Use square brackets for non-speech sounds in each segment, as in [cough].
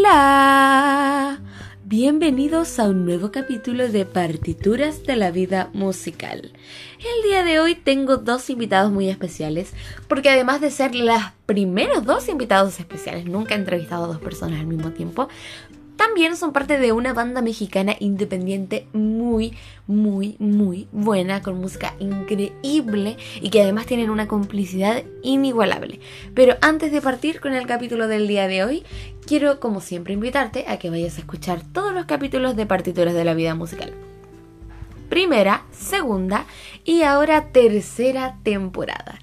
Hola, bienvenidos a un nuevo capítulo de Partituras de la Vida Musical. El día de hoy tengo dos invitados muy especiales, porque además de ser los primeros dos invitados especiales, nunca he entrevistado a dos personas al mismo tiempo, también son parte de una banda mexicana independiente muy, muy, muy buena, con música increíble y que además tienen una complicidad inigualable. Pero antes de partir con el capítulo del día de hoy, quiero como siempre invitarte a que vayas a escuchar todos los capítulos de Partituras de la Vida Musical. Primera, segunda y ahora tercera temporada.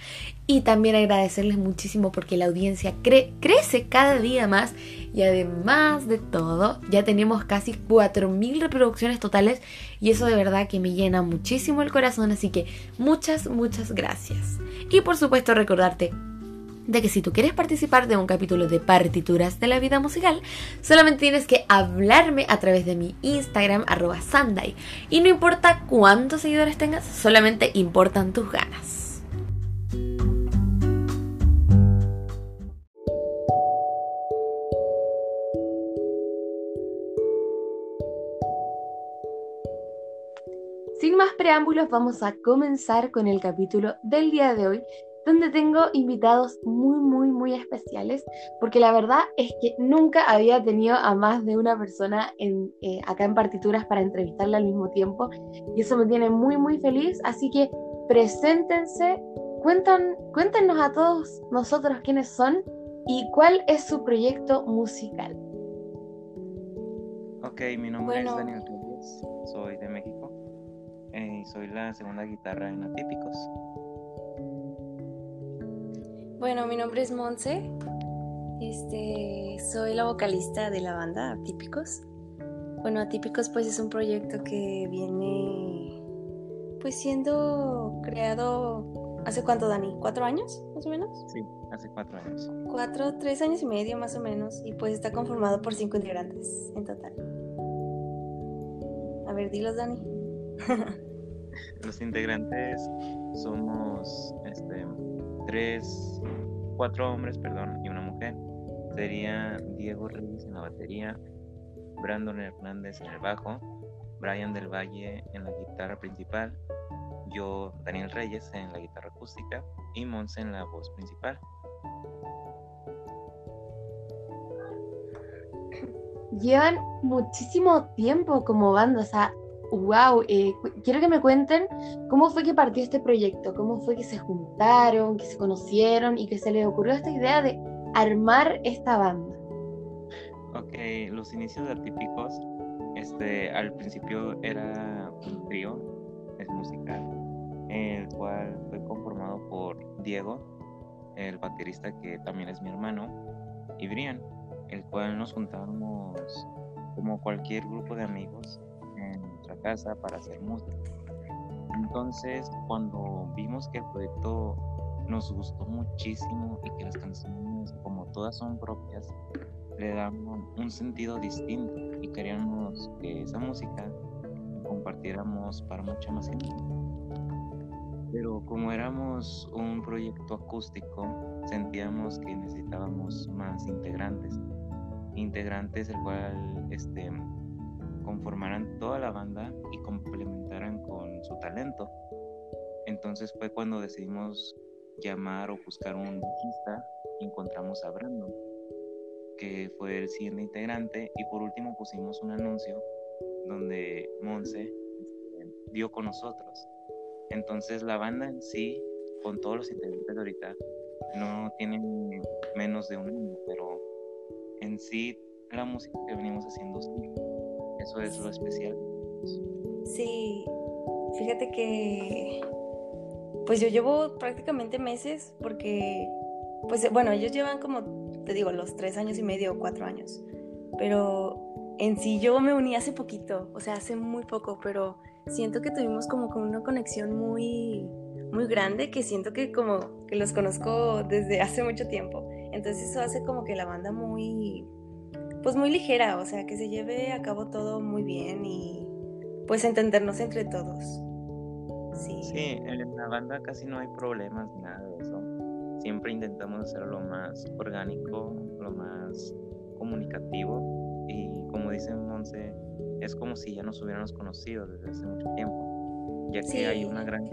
Y también agradecerles muchísimo porque la audiencia crece cada día más y además de todo ya tenemos casi 4.000 reproducciones totales y eso de verdad que me llena muchísimo el corazón, así que muchas, muchas gracias. Y por supuesto recordarte de que si tú quieres participar de un capítulo de partituras de la vida musical, solamente tienes que hablarme a través de mi Instagram arroba Sunday. Y no importa cuántos seguidores tengas, solamente importan tus ganas. Preámbulos, vamos a comenzar con el capítulo del día de hoy, donde tengo invitados muy, muy, muy especiales, porque la verdad es que nunca había tenido a más de una persona en, eh, acá en partituras para entrevistarla al mismo tiempo, y eso me tiene muy, muy feliz, así que preséntense, cuentan, cuéntenos a todos nosotros quiénes son y cuál es su proyecto musical. Ok, mi nombre es Daniel soy de México y soy la segunda guitarra en Atípicos. Bueno, mi nombre es Monse. Este, soy la vocalista de la banda Atípicos. Bueno, Atípicos pues es un proyecto que viene pues siendo creado hace cuánto, Dani, ¿cuatro años más o menos? Sí, hace cuatro años. Cuatro, tres años y medio más o menos y pues está conformado por cinco integrantes en total. A ver, dilos, Dani. [laughs] Los integrantes somos este, tres, cuatro hombres, perdón, y una mujer. Sería Diego Reyes en la batería, Brandon Hernández en el bajo, Brian del Valle en la guitarra principal, yo, Daniel Reyes, en la guitarra acústica y Monse en la voz principal. Llevan muchísimo tiempo como banda, o sea, wow, eh, quiero que me cuenten cómo fue que partió este proyecto, cómo fue que se juntaron, que se conocieron y que se les ocurrió esta idea de armar esta banda. Ok, los inicios Atípicos, este, al principio era un trío, es musical, el cual fue conformado por Diego, el baterista que también es mi hermano, y Brian, el cual nos juntamos como cualquier grupo de amigos casa para hacer música. Entonces, cuando vimos que el proyecto nos gustó muchísimo y que las canciones, como todas son propias, le dan un sentido distinto y queríamos que esa música compartiéramos para mucha más gente. Pero como éramos un proyecto acústico, sentíamos que necesitábamos más integrantes. Integrantes el cual este, conformaran toda la banda y complementaran con su talento. Entonces fue cuando decidimos llamar o buscar un bajista y encontramos a Brandon, que fue el siguiente integrante y por último pusimos un anuncio donde Monse este, dio con nosotros. Entonces la banda en sí, con todos los integrantes de ahorita, no tienen menos de un año, pero en sí la música que venimos haciendo eso es lo especial. Sí, fíjate que pues yo llevo prácticamente meses porque, pues bueno, ellos llevan como, te digo, los tres años y medio o cuatro años, pero en sí yo me uní hace poquito, o sea, hace muy poco, pero siento que tuvimos como una conexión muy, muy grande que siento que como que los conozco desde hace mucho tiempo. Entonces eso hace como que la banda muy, pues muy ligera, o sea, que se lleve a cabo todo muy bien y pues entendernos entre todos. Sí. Sí, en la banda casi no hay problemas ni nada de eso. Siempre intentamos hacerlo lo más orgánico, lo más comunicativo y como dice Monse, es como si ya nos hubiéramos conocido desde hace mucho tiempo, ya que hay una gran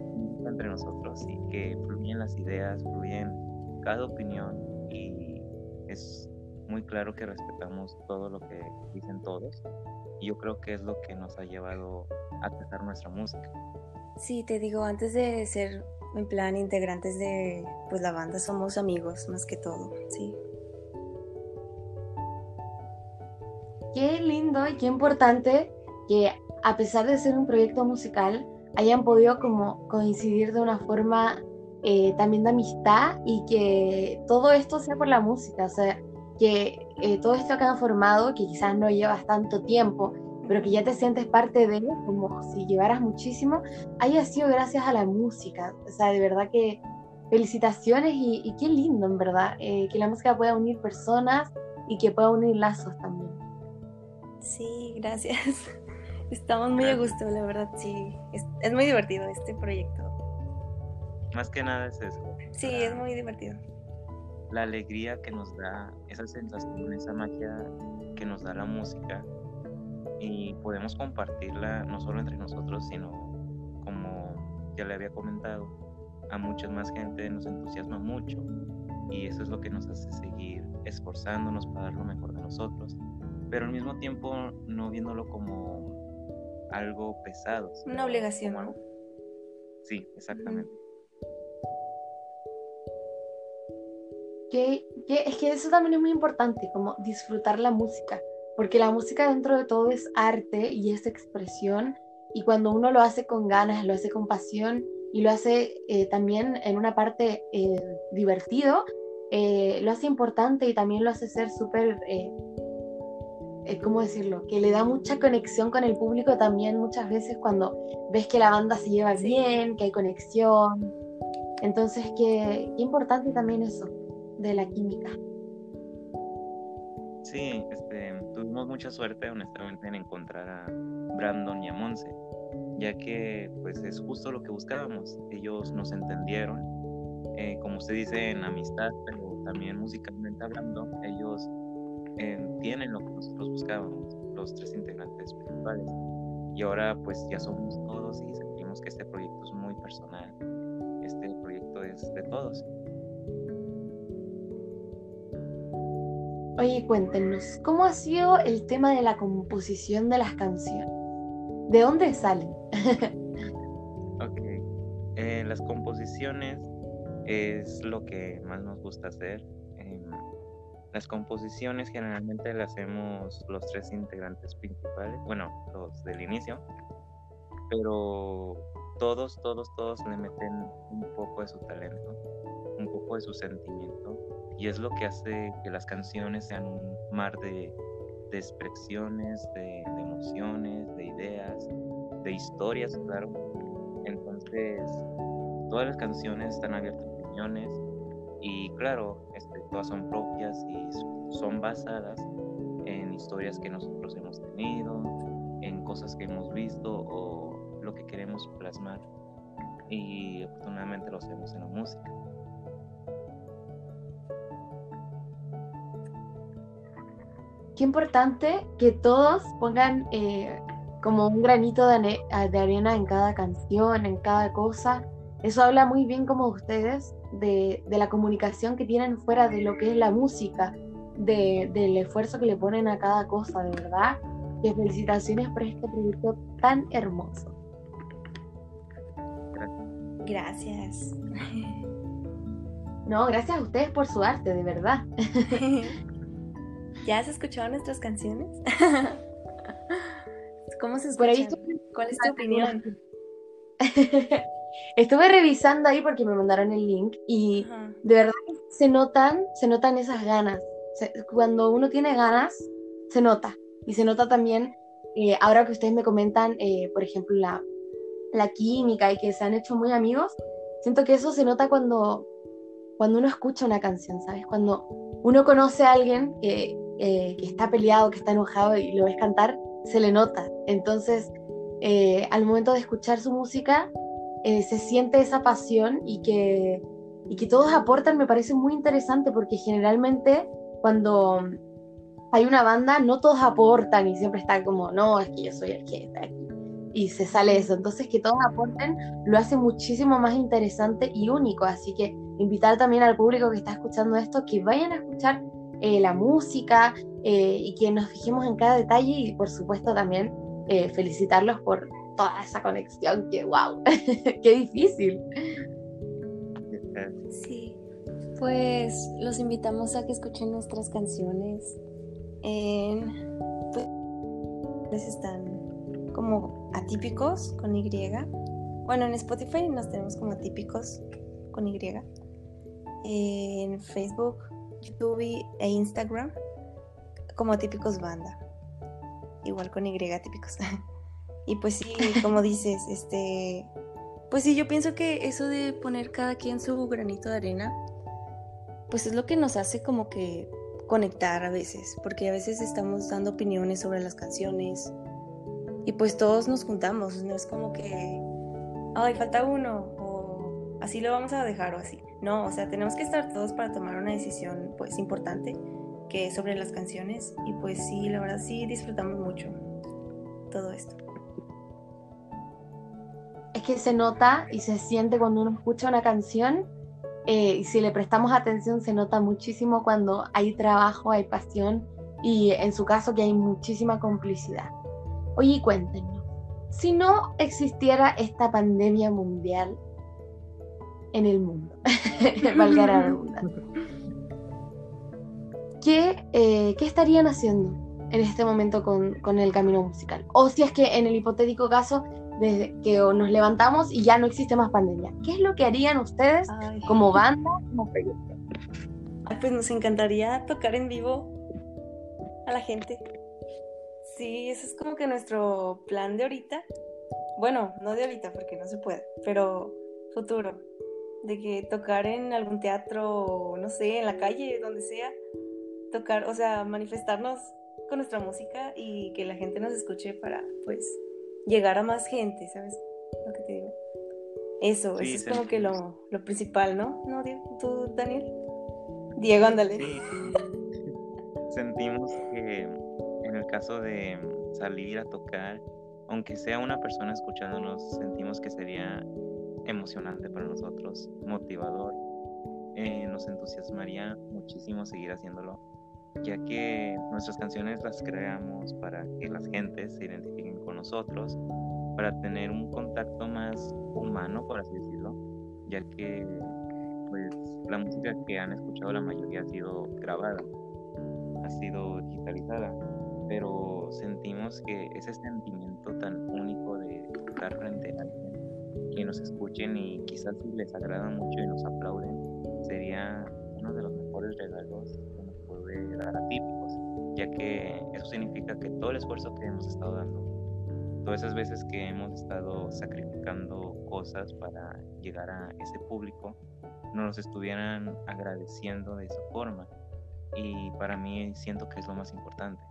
entre nosotros y que fluyen las ideas, fluyen cada opinión y es muy claro que respetamos todo lo que dicen todos y yo creo que es lo que nos ha llevado a tocar nuestra música. Sí, te digo, antes de ser en plan integrantes de pues la banda somos amigos más que todo, sí. Qué lindo y qué importante que a pesar de ser un proyecto musical hayan podido como coincidir de una forma eh, también de amistad y que todo esto sea por la música, o sea, que eh, todo esto que han formado, que quizás no llevas tanto tiempo, pero que ya te sientes parte de él, como si llevaras muchísimo, haya sido gracias a la música. O sea, de verdad que felicitaciones y, qué lindo, en verdad, eh, que la música pueda unir personas y que pueda unir lazos también. Sí, gracias. [laughs] Estamos muy a gusto, la verdad, sí. Es, muy divertido este proyecto. Más que nada es eso. Sí, es muy divertido. La alegría que nos da, esa sensación, esa magia que nos da la música y podemos compartirla no solo entre nosotros, sino como ya le había comentado, a mucha más gente nos entusiasma mucho y eso es lo que nos hace seguir esforzándonos para dar lo mejor de nosotros, pero al mismo tiempo no viéndolo como algo pesado. Una obligación. ¿no? Sí, exactamente. Que, es que eso también es muy importante, como disfrutar la música porque la música dentro de todo es arte y es expresión, y cuando uno lo hace con ganas, lo hace con pasión y lo hace eh, también en una parte eh, divertido, eh, lo hace importante y también lo hace ser súper, ¿cómo decirlo? Que le da mucha conexión con el público también muchas veces cuando ves que la banda se lleva bien, que hay conexión. Entonces, qué, qué importante también eso de la química. Sí, este, tuvimos mucha suerte honestamente en encontrar a Brandon y a Monse, ya que pues es justo lo que buscábamos. Ellos nos entendieron, eh, como usted dice, en amistad, pero también musicalmente hablando, ellos eh, tienen lo que nosotros buscábamos, los tres integrantes principales. Y ahora pues ya somos todos y sentimos que este proyecto es muy personal. Este proyecto es de todos. Oye, cuéntenos, ¿cómo ha sido el tema de la composición de las canciones? ¿De dónde salen? [laughs] ok, eh, las composiciones es lo que más nos gusta hacer. Em, las composiciones generalmente las hacemos los tres integrantes principales, bueno, los del inicio, pero todos, todos, todos le meten un poco de su talento, un poco de su sentimiento y es lo que hace que las canciones sean un mar de, expresiones, de, emociones, de ideas, de historias, claro. Entonces, todas las canciones están abiertas a opiniones y claro, este, todas son propias y son basadas en historias que nosotros hemos tenido, en cosas que hemos visto o lo que queremos plasmar y afortunadamente lo hacemos en la música. Qué importante que todos pongan eh, como un granito de, arena en cada canción, en cada cosa. Eso habla muy bien como ustedes de, la comunicación que tienen fuera de lo que es la música, del esfuerzo que le ponen a cada cosa, de verdad. Que felicitaciones por este proyecto tan hermoso. Gracias. No, gracias a ustedes por su arte, de verdad. [laughs] ¿Ya has escuchado nuestras canciones? [laughs] ¿Cómo se escuchan? ¿Cuál es tu opinión? [laughs] Estuve revisando ahí porque me mandaron el link y de verdad se notan, se notan esas ganas. cuando uno tiene ganas, se nota. Y se nota también, eh, ahora que ustedes me comentan, eh, por ejemplo, la, la química y que se han hecho muy amigos, siento que eso se nota cuando, cuando uno escucha una canción, ¿sabes? Cuando uno conoce a alguien que, eh, que está peleado, que está enojado y lo ves cantar, se le nota. Entonces, eh, al momento de escuchar su música, eh, se siente esa pasión y que, y que todos aportan, me parece muy interesante porque generalmente cuando, hay una banda, no todos aportan y siempre está como, no, es que yo soy el que está aquí. Y se sale eso. Entonces, que todos aporten lo hace muchísimo más interesante y único. Así que invitar también al público que está escuchando esto que vayan a escuchar eh, la música eh, y que nos fijemos en cada detalle y, por supuesto, también eh, felicitarlos por toda esa conexión. Que, wow, [laughs] qué difícil. Sí, pues los invitamos a que escuchen nuestras canciones pues están como atípicos con Y. Bueno, en Spotify nos tenemos como atípicos con Y. En Facebook, YouTube e Instagram como atípicos banda. Igual con Y típicos. [laughs] y pues sí, [laughs] como dices, este pues sí, yo pienso que eso de poner cada quien su granito de arena pues es lo que nos hace como que conectar a veces, porque a veces estamos dando opiniones sobre las canciones y pues todos nos juntamos, no es como que, ay, falta uno o así lo vamos a dejar o así. No, o sea, tenemos que estar todos para tomar una decisión pues importante que es sobre las canciones y pues sí, la verdad sí disfrutamos mucho todo esto. Es que se nota y se siente cuando uno escucha una canción eh, y si le prestamos atención se nota muchísimo cuando hay trabajo, hay pasión y en su caso que hay muchísima complicidad. Oye, cuéntenos, si no existiera esta pandemia mundial en el mundo, [laughs] valga la redundancia, ¿qué, eh, ¿qué estarían haciendo en este momento con, con el camino musical? O si es que en el hipotético caso desde que nos levantamos y ya no existe más pandemia. ¿Qué es lo que harían ustedes como banda, como proyecto? pues nos encantaría tocar en vivo a la gente. Sí, eso es como que nuestro plan de ahorita. Bueno, no de ahorita porque no se puede, pero futuro. De que tocar en algún teatro, no sé, en la calle, donde sea. Tocar, o sea, manifestarnos con nuestra música y que la gente nos escuche para, pues, llegar a más gente, ¿sabes? Lo que te digo. Eso, eso es como que lo, lo, principal, ¿no? ¿No, Diego? ¿Tú, Daniel? Diego, ándale. Sí. Sentimos que en el caso de salir a tocar, aunque sea una persona escuchándonos, sentimos que sería emocionante para nosotros, motivador. Eh, nos entusiasmaría muchísimo seguir haciéndolo, ya que nuestras canciones las creamos para que las gentes se identifiquen nosotros para tener un contacto más humano, por así decirlo, ya que pues la música que han escuchado la mayoría ha sido grabada, ha sido digitalizada, pero sentimos que ese sentimiento tan único de estar frente que nos escuchen y quizás si les agrada mucho y nos aplauden, sería uno de los mejores regalos que nos puede dar a típicos, ya que eso significa que todo el esfuerzo que hemos estado dando todas esas veces que hemos estado sacrificando cosas para llegar a ese público, nos estuvieran agradeciendo de esa forma. Y para mí siento que es lo más importante.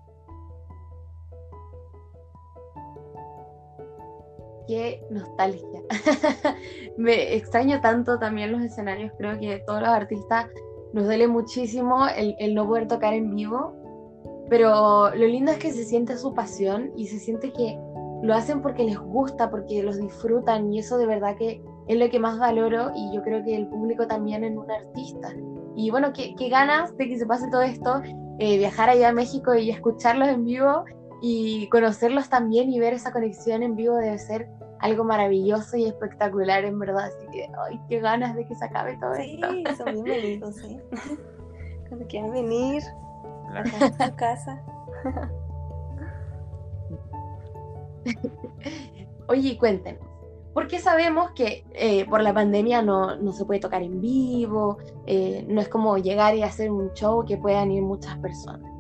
Qué nostalgia. [laughs] Me extraño tanto también los escenarios. Creo que todos los artistas nos duele muchísimo el, el no poder tocar en vivo. Pero lo lindo es que se siente su pasión y se siente que lo hacen porque les gusta, porque los disfrutan y eso de verdad que es lo que más valoro y yo creo que el público también en un artista. Y bueno, qué, ganas de que se pase todo esto, eh, viajar allá a México y escucharlos en vivo y conocerlos también y ver esa conexión en vivo debe ser algo maravilloso y espectacular en verdad. Así que, ay, qué ganas de que se acabe todo esto. [laughs] Sí, son bienvenidos, ¿eh? Cuando quieran venir, a su casa. [laughs] Oye, cuéntenos, ¿por qué sabemos que eh, por la pandemia no, se puede tocar en vivo? Eh, no es como llegar y hacer un show que puedan ir muchas personas.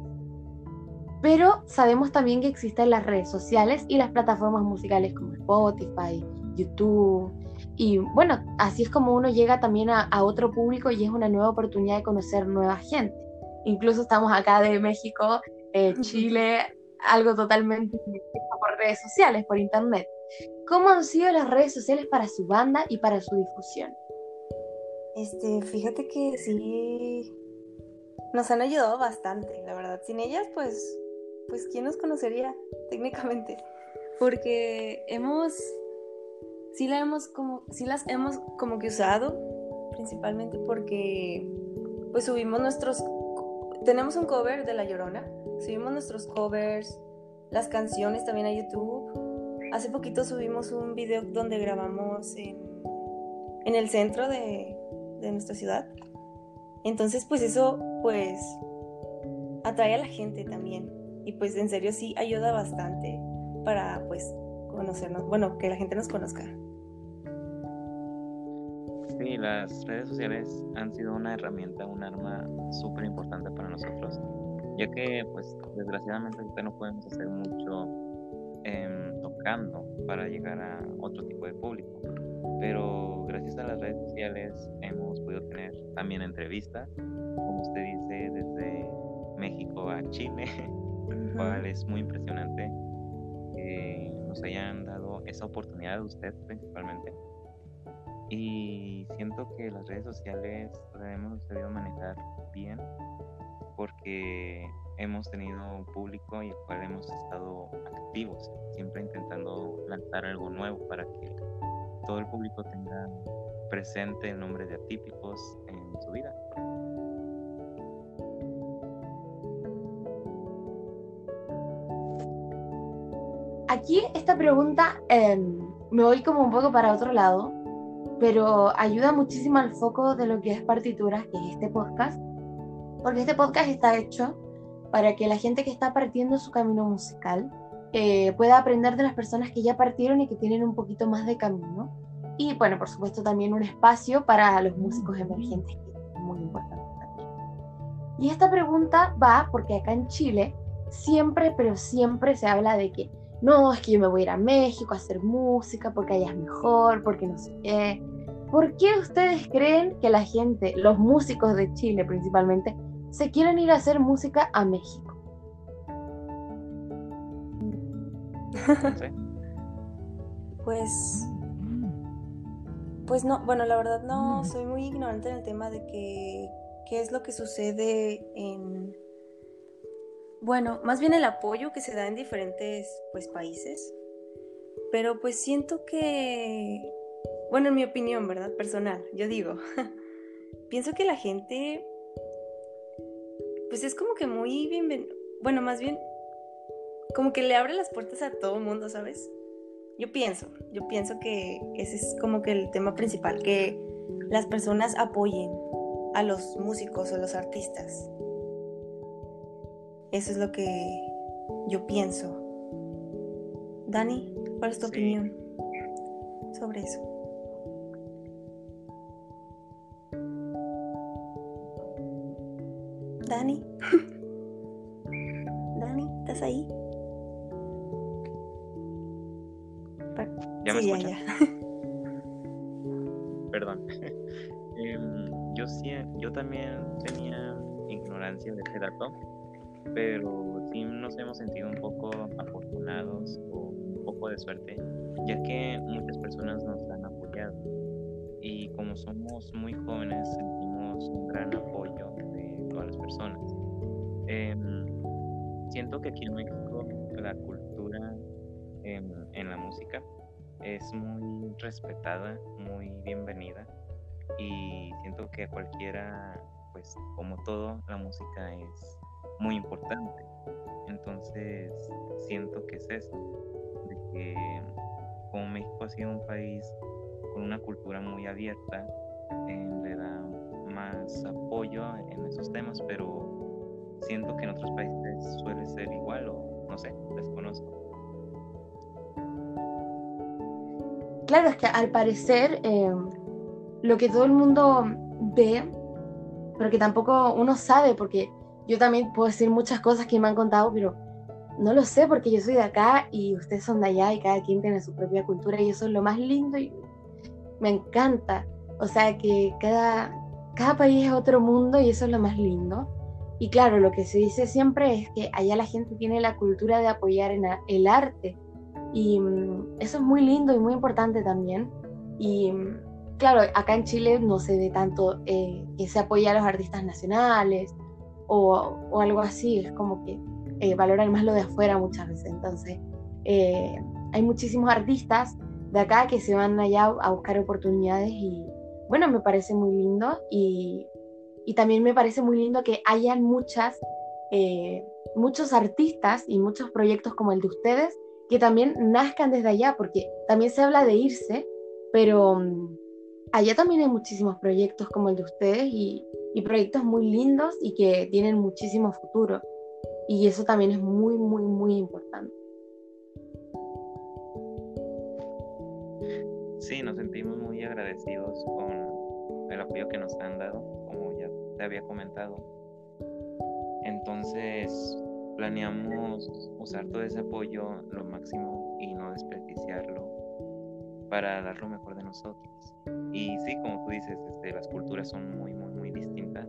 Pero sabemos también que existen las redes sociales y las plataformas musicales como Spotify, YouTube. Y bueno, así es como uno llega también a, otro público y es una nueva oportunidad de conocer nueva gente. Incluso estamos acá de México, eh, Chile, algo totalmente por redes sociales, por internet. ¿Cómo han sido las redes sociales para su banda y para su difusión? Este, fíjate que sí, nos han ayudado bastante, la verdad. Sin ellas, pues, pues, ¿quién nos conocería técnicamente? Porque hemos, sí, hemos como, sí las hemos como que usado, principalmente porque, pues, subimos nuestros, tenemos un cover de La Llorona, subimos nuestros covers, las canciones también a YouTube. Hace poquito subimos un video donde grabamos en, en el centro de, de nuestra ciudad. Entonces, pues eso, pues, atrae a la gente también. Y pues en serio sí ayuda bastante para, pues, conocernos, bueno, que la gente nos conozca. Sí, las redes sociales han sido una herramienta, un arma súper importante para nosotros, ya que, pues, desgraciadamente ahorita no podemos hacer mucho em, tocando para llegar a otro tipo de público pero gracias a las redes sociales hemos podido tener también entrevistas, como usted dice, desde México a Chile, [laughs] es muy impresionante que nos hayan dado esa oportunidad de usted principalmente. Y siento que las redes sociales las hemos sabido manejar bien porque hemos tenido un público y el cual hemos estado activos, siempre intentando lanzar algo nuevo para que todo el público tenga presente el nombre de atípicos en su vida. Aquí esta pregunta em, me voy como un poco para otro lado, pero ayuda muchísimo al foco de lo que es partituras, que es este podcast, porque este podcast está hecho para que la gente que está partiendo su camino musical eh, pueda aprender de las personas que ya partieron y que tienen un poquito más de camino. Y bueno, por supuesto también un espacio para los músicos emergentes, que es muy importante también. Y esta pregunta va porque acá en Chile siempre, pero siempre se habla de que no, es que yo me voy a ir a México a hacer música porque allá es mejor, porque no sé qué. ¿Por qué ustedes creen que la gente, los músicos de Chile principalmente, se quieren ir a hacer música a México? Pues. Pues no, bueno, la verdad no soy muy ignorante en el tema de que qué es lo que sucede en. Bueno, más bien el apoyo que se da en diferentes pues países. Pero pues siento que. Bueno, en mi opinión, ¿verdad? Personal, yo digo. [laughs] pienso que la gente. Pues es como que muy bien. Bueno, más bien como que le abre las puertas a todo el mundo, ¿sabes? Yo pienso, yo pienso que ese es como que el tema principal, que las personas apoyen a los músicos o los artistas. Eso es lo que yo pienso. Dani, ¿cuál es tu opinión sobre eso? Dani. [laughs] Dani, ¿estás ahí? ¿Ya me escuchas? [laughs] Perdón. [laughs] Em, yo, sí, yo también tenía ignorancia de este dato, pero sí nos hemos sentido un poco afortunados o un poco de suerte, ya que muchas personas nos han apoyado. Y como somos muy jóvenes, sentimos un gran apoyo de todas las personas. Em, siento que aquí en México la cultura en la música es muy respetada, muy bienvenida y siento que a cualquiera, pues como todo, la música es muy importante. Entonces siento que es eso, de que como México ha sido un país con una cultura muy abierta, eh, le da más apoyo en esos temas, pero siento que en otros países suele ser igual o no sé, desconozco. claro, es que al parecer eh, lo que todo el mundo ve, pero que tampoco uno sabe, porque yo también puedo decir muchas cosas que me han contado, pero no lo sé porque yo soy de acá y ustedes son de allá y cada quien tiene su propia cultura y eso es lo más lindo y me encanta. O sea que cada, cada país es otro mundo y eso es lo más lindo. Y claro, lo que se dice siempre es que allá la gente tiene la cultura de apoyar en el arte y mm, eso es muy lindo y muy importante también. Y mm, claro, acá en Chile no se ve tanto eh, que se apoya a los artistas nacionales o, algo así, es como que eh, valoran más lo de afuera muchas veces. Entonces, eh, hay muchísimos artistas de acá que se van allá a buscar oportunidades y bueno, me parece muy lindo y, y también me parece muy lindo que hayan muchas, eh, muchos artistas y muchos proyectos como el de ustedes que también nazcan desde allá, porque también se habla de irse, pero mm, allá también hay muchísimos proyectos como el de ustedes y, y proyectos muy lindos y que tienen muchísimo futuro. Y eso también es muy, muy, muy importante. Sí, nos sentimos muy agradecidos con el apoyo que nos han dado, como ya te había comentado. Entonces, planeamos usar todo ese apoyo lo máximo y no desperdiciarlo para dar lo mejor de nosotros. Y sí, como tú dices, este, las culturas son muy, muy, muy distintas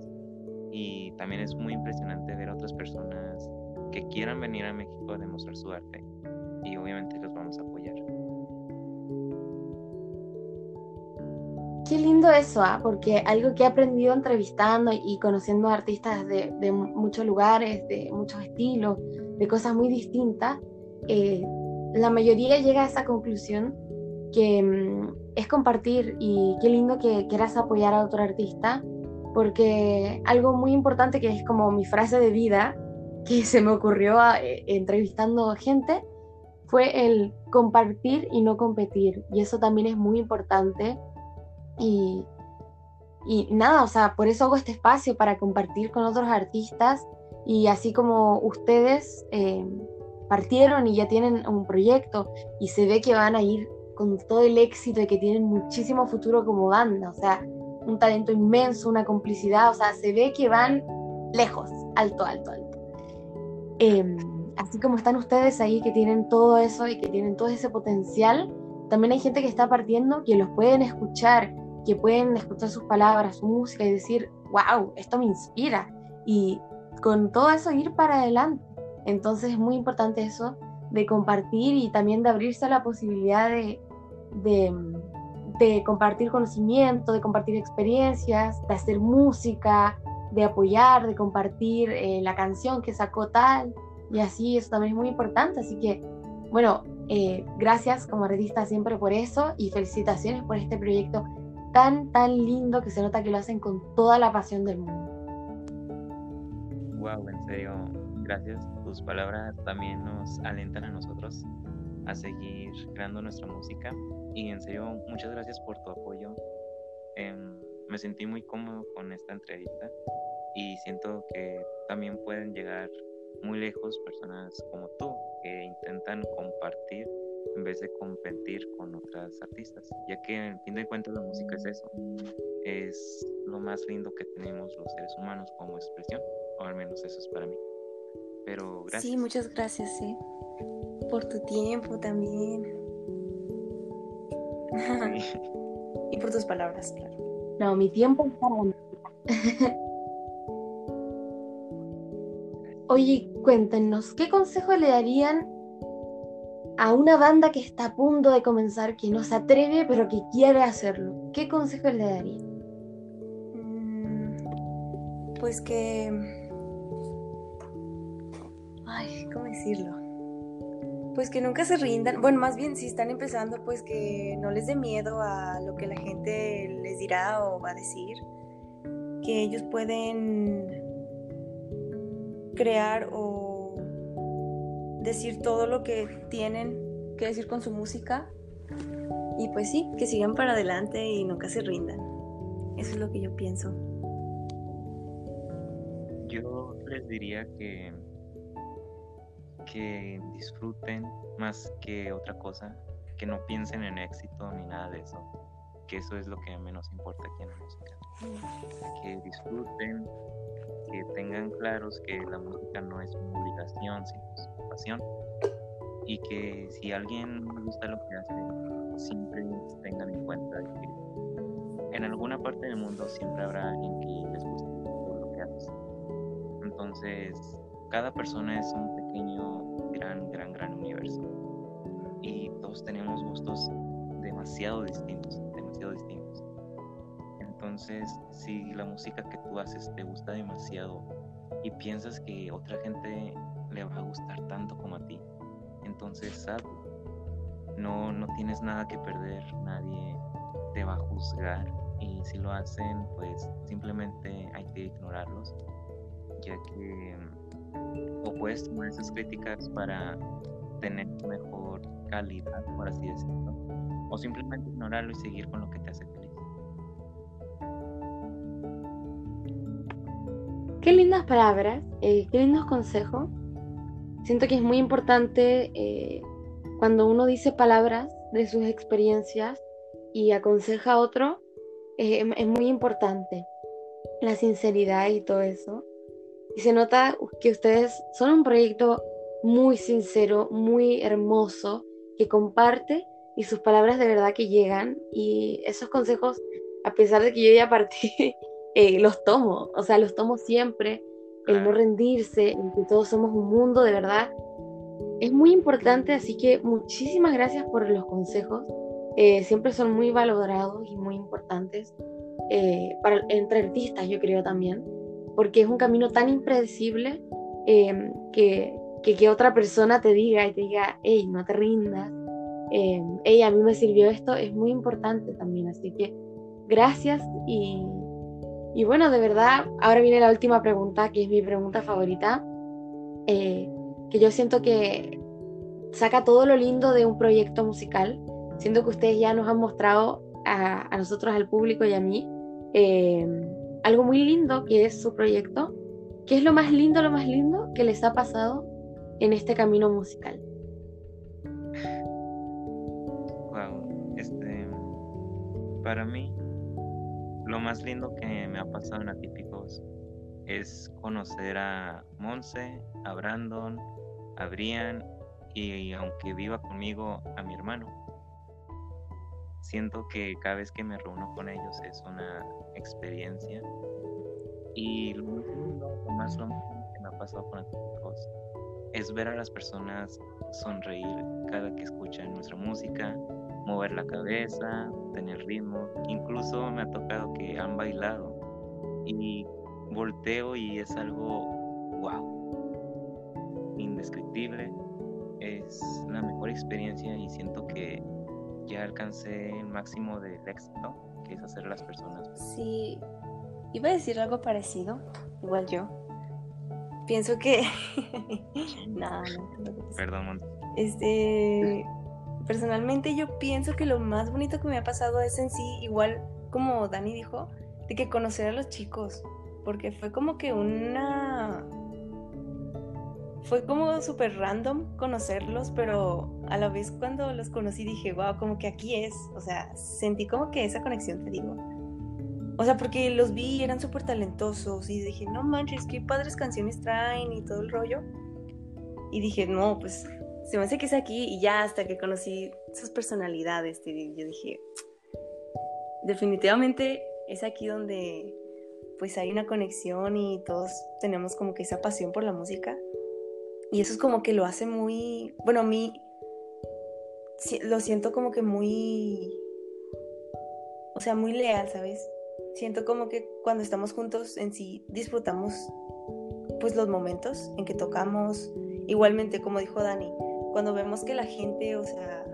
y también es muy impresionante ver a otras personas que quieran venir a México a demostrar su arte y obviamente los vamos a apoyar. Qué lindo eso, ¿ah? porque algo que he aprendido entrevistando y conociendo artistas de, de muchos lugares, de muchos estilos, de cosas muy distintas, eh, la mayoría llega a esa conclusión que mm, es compartir y qué lindo que quieras apoyar a otro artista, porque algo muy importante que es como mi frase de vida, que se me ocurrió eh, entrevistando gente, fue el compartir y no competir. Y eso también es muy importante y, nada, o sea, por eso hago este espacio para compartir con otros artistas y así como ustedes eh, partieron y ya tienen un proyecto y se ve que van a ir con todo el éxito y que tienen muchísimo futuro como banda, o sea, un talento inmenso, una complicidad, o sea, se ve que van lejos, alto, alto, alto. Em, así como están ustedes ahí que tienen todo eso y que tienen todo ese potencial, también hay gente que está partiendo que los pueden escuchar que pueden escuchar sus palabras, su música y decir, wow, esto me inspira. Y con todo eso ir para adelante. Entonces es muy importante eso de compartir y también de abrirse a la posibilidad de, de, compartir conocimiento, de compartir experiencias, de hacer música, de apoyar, de compartir eh, la canción que sacó tal. Y así eso también es muy importante. Así que, bueno, eh, gracias como artista siempre por eso y felicitaciones por este proyecto tan, tan lindo que se nota que lo hacen con toda la pasión del mundo. Wow, en serio, gracias. Tus palabras también nos alentan a nosotros a seguir creando nuestra música. Y en serio, muchas gracias por tu apoyo. Em, me sentí muy cómodo con esta entrevista y siento que también pueden llegar muy lejos personas como tú que intentan compartir en vez de competir con otras artistas, ya que en fin de cuentas la música es eso, es lo más lindo que tenemos los seres humanos como expresión, o al menos eso es para mí. Pero gracias. Sí, muchas gracias, sí. Por tu tiempo también. [laughs] y por tus palabras, claro. No, mi tiempo es para Oye, cuéntenos, ¿qué consejo le darían a una banda que está a punto de comenzar, que no se atreve, pero que quiere hacerlo? ¿Qué consejo le daría? Mm, pues que... Ay, ¿cómo decirlo? Pues que nunca se rindan. Bueno, más bien si están empezando, pues que no les dé miedo a lo que la gente les dirá o va a decir. Que ellos pueden crear o decir todo lo que tienen que decir con su música. Y pues sí, que sigan para adelante y nunca se rindan. Eso es lo que yo pienso. Yo les diría que, que disfruten más que otra cosa, que no piensen en éxito ni nada de eso, que eso es lo que menos importa aquí en la música. Que disfruten, que tengan claros que la música no es una obligación, sino su pasión. Y que si a alguien gusta lo que hace, siempre tengan en cuenta que en alguna parte del mundo siempre habrá alguien que les guste lo que hace. Entonces, cada persona es un pequeño, gran, gran, gran universo. Y todos tenemos gustos demasiado distintos, demasiado distintos. Entonces, si la música que tú haces te gusta demasiado y piensas que otra gente le va a gustar tanto como a ti. Entonces, no, no tienes nada que perder, nadie te va a juzgar y si lo hacen, pues simplemente hay que ignorarlos, ya que o puedes tomar esas críticas para tener mejor calidad, por así decirlo, o simplemente ignorarlo y seguir con lo que te hace feliz. Qué lindas palabras, eh, qué lindos consejos. Siento que es muy importante eh, cuando uno dice palabras de sus experiencias y aconseja a otro, eh, es muy importante la sinceridad y todo eso. Y se nota que ustedes son un proyecto muy sincero, muy hermoso, que comparte y sus palabras de verdad que llegan. Y esos consejos, a pesar de que yo ya partí, [laughs] eh, los tomo, o sea, los tomo siempre. El no rendirse, el que todos somos un mundo de verdad, es muy importante. Así que muchísimas gracias por los consejos. Eh, siempre son muy valorados y muy importantes eh, para, entre artistas, yo creo también porque es un camino tan impredecible em, que, que, otra persona te diga y te diga, hey, no te rindas, eh, hey, a mí me sirvió esto, es muy importante también. Así que gracias y, y bueno, de verdad, ahora viene la última pregunta, que es mi pregunta favorita, eh, que yo siento que saca todo lo lindo de un proyecto musical. Siento que ustedes ya nos han mostrado a, a nosotros, al público y a mí, eh, algo muy lindo que es su proyecto. ¿Qué es lo más lindo, lo más lindo que les ha pasado en este camino musical? Wow, este, para mí, lo más lindo que me ha pasado en Atípicos es conocer a Monse, a Brandon, a Brian y aunque viva conmigo, a mi hermano siento que cada vez que me reúno con ellos es una experiencia. Y lo más, que me ha pasado con Atípicos es ver a las personas sonreír cada que escuchan nuestra música, mover la cabeza, tener ritmo. Incluso me ha tocado que han bailado y volteo y es algo wow, indescriptible. Es la mejor experiencia y siento que ya alcancé el máximo del éxito, hacer a las personas. Sí, iba a decir algo parecido, igual yo. Pienso que... [laughs] no, no, Perdón, Este, personalmente yo pienso que lo más bonito que me ha pasado es en sí, igual como Dani dijo, de que conocer a los chicos, porque fue como que una fue como súper random conocerlos, pero a la vez cuando los conocí dije, wow, como que aquí es. O sea, sentí como que esa conexión, te digo. O sea, porque los vi y eran súper talentosos y dije, no manches, qué padres canciones traen y todo el rollo. Y dije, no, pues se me hace que es aquí y ya hasta que conocí sus personalidades, yo dije, definitivamente es aquí donde pues hay una conexión y todos tenemos como que esa pasión por la música. Y eso es como que lo hace muy, bueno, a mí lo siento como que muy, o sea, muy leal, ¿sabes? Siento como que cuando estamos juntos en sí disfrutamos pues los momentos en que tocamos. Igualmente, como dijo Dani, cuando vemos que la gente, o sea,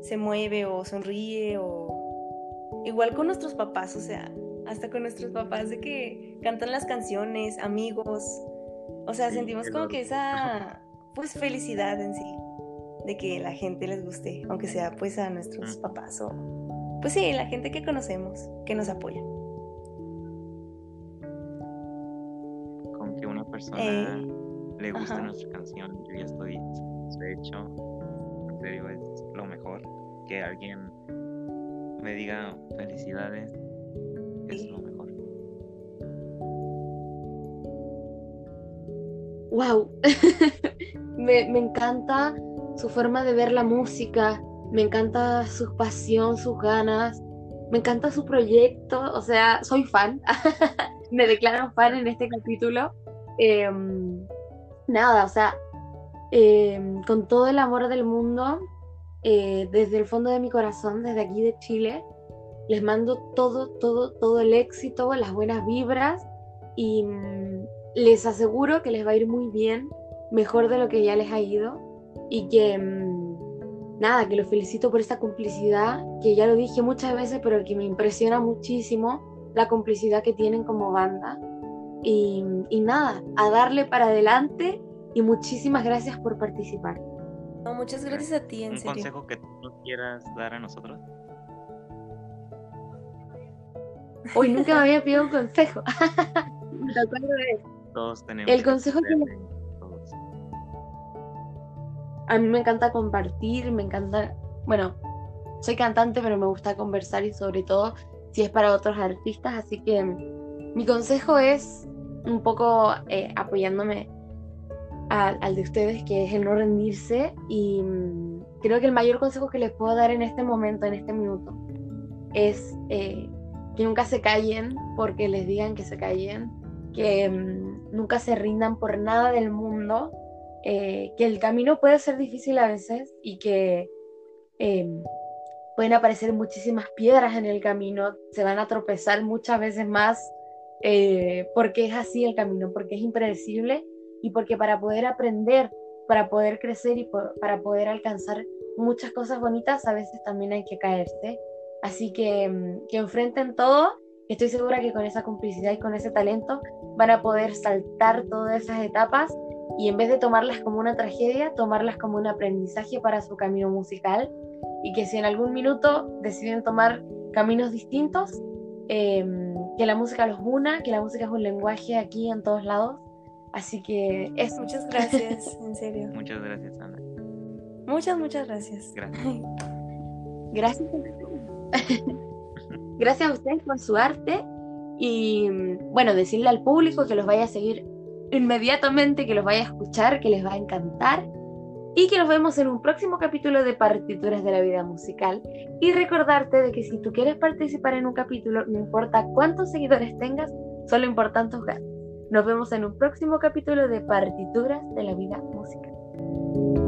se mueve o sonríe o igual con nuestros papás, o sea, hasta con nuestros papás de que cantan las canciones, amigos, o sea, sentimos como que esa, pues, felicidad en sí, de que la gente les guste, aunque sea, pues, a nuestros papás o, pues sí, la gente que conocemos, que nos apoya. Con que una persona eh, le guste nuestra canción, yo ya estoy satisfecho. En serio, es lo mejor. Que alguien me diga felicidades, es lo mejor. Wow, [laughs] me, encanta su forma de ver la música, me encanta su pasión, sus ganas, me encanta su proyecto, o sea, soy fan, [laughs] me declaro fan en este capítulo. Em, nada, o sea, em, con todo el amor del mundo, eh, desde el fondo de mi corazón, desde aquí de Chile, les mando todo, todo, todo el éxito, las buenas vibras y les aseguro que les va a ir muy bien, mejor de lo que ya les ha ido y que mm, nada, que los felicito por esta complicidad, que ya lo dije muchas veces, pero que me impresiona muchísimo la complicidad que tienen como banda. Y, y nada, a darle para adelante y muchísimas gracias por participar. No, muchas gracias a ti, en ¿Un serio. consejo que tú quieras dar a nosotros? Hoy nunca me había pedido un consejo. [laughs] Todos tenemos. El consejo que. A mí me encanta compartir, me encanta, bueno, soy cantante, pero me gusta conversar y sobre todo si es para otros artistas, así que mi consejo es un poco eh, apoyándome al, al de ustedes, que es el no rendirse y mm, creo que el mayor consejo que les puedo dar en este momento, en este minuto, es eh, que nunca se callen porque les digan que se callen, que mm, nunca se rindan por nada del mundo eh, que el camino puede ser difícil a veces y que eh, pueden aparecer muchísimas piedras en el camino, se van a tropezar muchas veces más eh, porque es así el camino, porque es impredecible y porque para poder aprender, para poder crecer y para poder alcanzar muchas cosas bonitas, a veces también hay que caerse. Así que mm, que enfrenten todo. Estoy segura que con esa complicidad y con ese talento van a poder saltar todas esas etapas y en vez de tomarlas como una tragedia, tomarlas como un aprendizaje para su camino musical y que si en algún minuto deciden tomar caminos distintos, eh, que la música los una, que la música es un lenguaje aquí en todos lados. Así que eso. Muchas gracias, [laughs] en serio. Muchas gracias, Ana. Muchas, muchas gracias. Gracias. [laughs] Gracias. [laughs] Gracias a ustedes por su arte y bueno, decirle al público que los vaya a seguir inmediatamente, que los vaya a escuchar, que les va a encantar y que los vemos en un próximo capítulo de Partituras de la Vida Musical. Y recordarte de que si tú quieres participar en un capítulo, no importa cuántos seguidores tengas, solo importan tus ganas. Nos vemos en un próximo capítulo de Partituras de la Vida Musical.